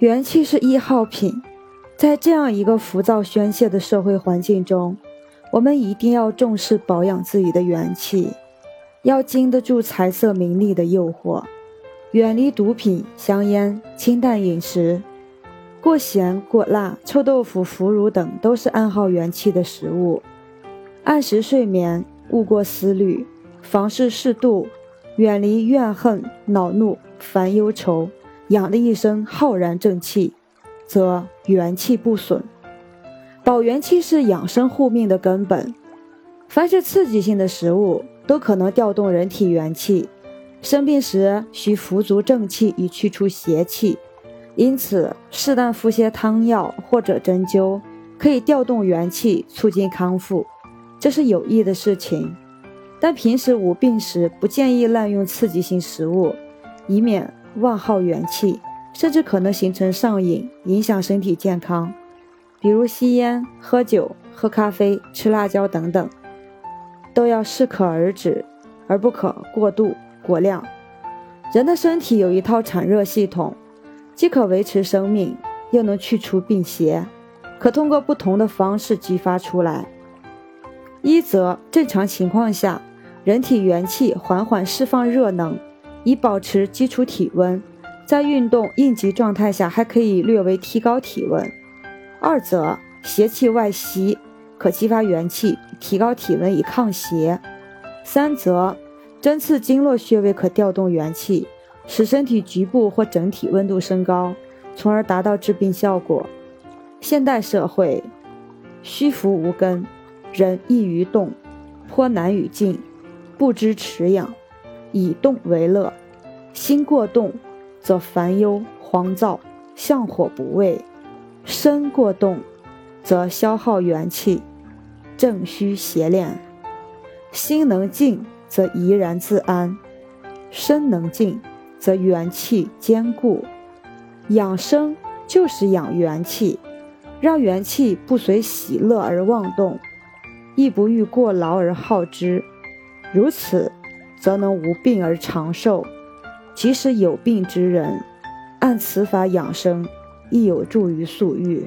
元气是易耗品，在这样一个浮躁宣泄的社会环境中，我们一定要重视保养自己的元气，要经得住财色名利的诱惑，远离毒品、香烟，清淡饮食。过咸、过辣、臭豆腐、腐乳等都是暗耗元气的食物。按时睡眠，勿过思虑，房事适度，远离怨恨、恼怒、烦忧愁，养的一身浩然正气，则元气不损。保元气是养生护命的根本。凡是刺激性的食物都可能调动人体元气，生病时需服足正气以去除邪气。因此，适当服些汤药或者针灸，可以调动元气，促进康复，这是有益的事情。但平时无病时，不建议滥用刺激性食物，以免妄耗元气，甚至可能形成上瘾，影响身体健康。比如吸烟、喝酒、喝咖啡、吃辣椒等等，都要适可而止，而不可过度过量。人的身体有一套产热系统。既可维持生命，又能去除病邪，可通过不同的方式激发出来。一则正常情况下，人体元气缓缓释放热能，以保持基础体温，在运动应急状态下还可以略微提高体温；二则邪气外袭，可激发元气，提高体温以抗邪；三则针刺经络穴位可调动元气。使身体局部或整体温度升高，从而达到治病效果。现代社会虚浮无根，人易于动，颇难与静，不知持养，以动为乐。心过动，则烦忧慌躁，向火不畏；身过动，则消耗元气，正虚邪练。心能静，则怡然自安；身能静。则元气坚固，养生就是养元气，让元气不随喜乐而妄动，亦不欲过劳而耗之。如此，则能无病而长寿。即使有病之人，按此法养生，亦有助于速愈。